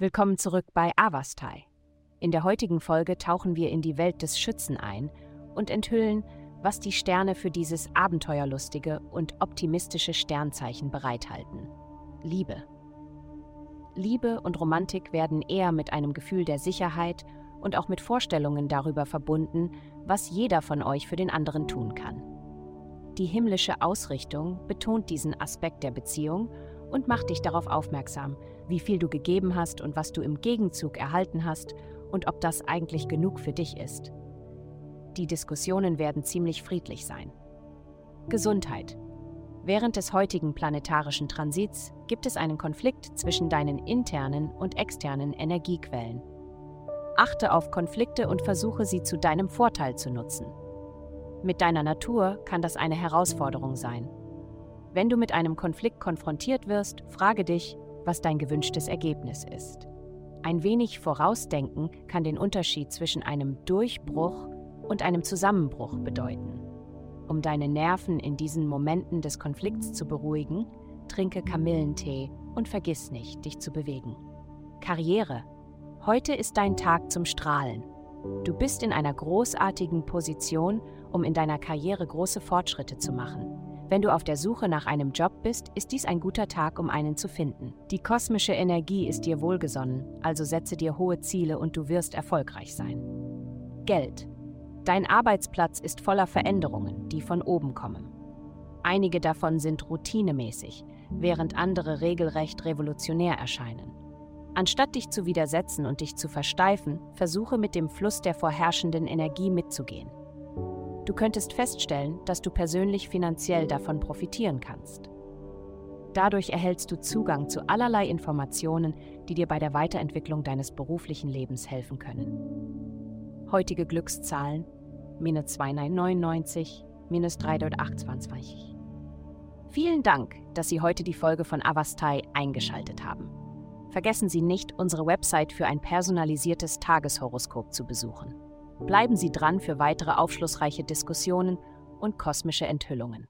Willkommen zurück bei Avastai. In der heutigen Folge tauchen wir in die Welt des Schützen ein und enthüllen, was die Sterne für dieses abenteuerlustige und optimistische Sternzeichen bereithalten. Liebe. Liebe und Romantik werden eher mit einem Gefühl der Sicherheit und auch mit Vorstellungen darüber verbunden, was jeder von euch für den anderen tun kann. Die himmlische Ausrichtung betont diesen Aspekt der Beziehung und macht dich darauf aufmerksam, wie viel du gegeben hast und was du im Gegenzug erhalten hast und ob das eigentlich genug für dich ist. Die Diskussionen werden ziemlich friedlich sein. Gesundheit. Während des heutigen planetarischen Transits gibt es einen Konflikt zwischen deinen internen und externen Energiequellen. Achte auf Konflikte und versuche sie zu deinem Vorteil zu nutzen. Mit deiner Natur kann das eine Herausforderung sein. Wenn du mit einem Konflikt konfrontiert wirst, frage dich, was dein gewünschtes Ergebnis ist. Ein wenig Vorausdenken kann den Unterschied zwischen einem Durchbruch und einem Zusammenbruch bedeuten. Um deine Nerven in diesen Momenten des Konflikts zu beruhigen, trinke Kamillentee und vergiss nicht, dich zu bewegen. Karriere. Heute ist dein Tag zum Strahlen. Du bist in einer großartigen Position, um in deiner Karriere große Fortschritte zu machen. Wenn du auf der Suche nach einem Job bist, ist dies ein guter Tag, um einen zu finden. Die kosmische Energie ist dir wohlgesonnen, also setze dir hohe Ziele und du wirst erfolgreich sein. Geld. Dein Arbeitsplatz ist voller Veränderungen, die von oben kommen. Einige davon sind routinemäßig, während andere regelrecht revolutionär erscheinen. Anstatt dich zu widersetzen und dich zu versteifen, versuche mit dem Fluss der vorherrschenden Energie mitzugehen. Du könntest feststellen, dass du persönlich finanziell davon profitieren kannst. Dadurch erhältst du Zugang zu allerlei Informationen, die dir bei der Weiterentwicklung deines beruflichen Lebens helfen können. Heutige Glückszahlen minus 2999, minus 328. Vielen Dank, dass Sie heute die Folge von Avastai eingeschaltet haben. Vergessen Sie nicht, unsere Website für ein personalisiertes Tageshoroskop zu besuchen. Bleiben Sie dran für weitere aufschlussreiche Diskussionen und kosmische Enthüllungen.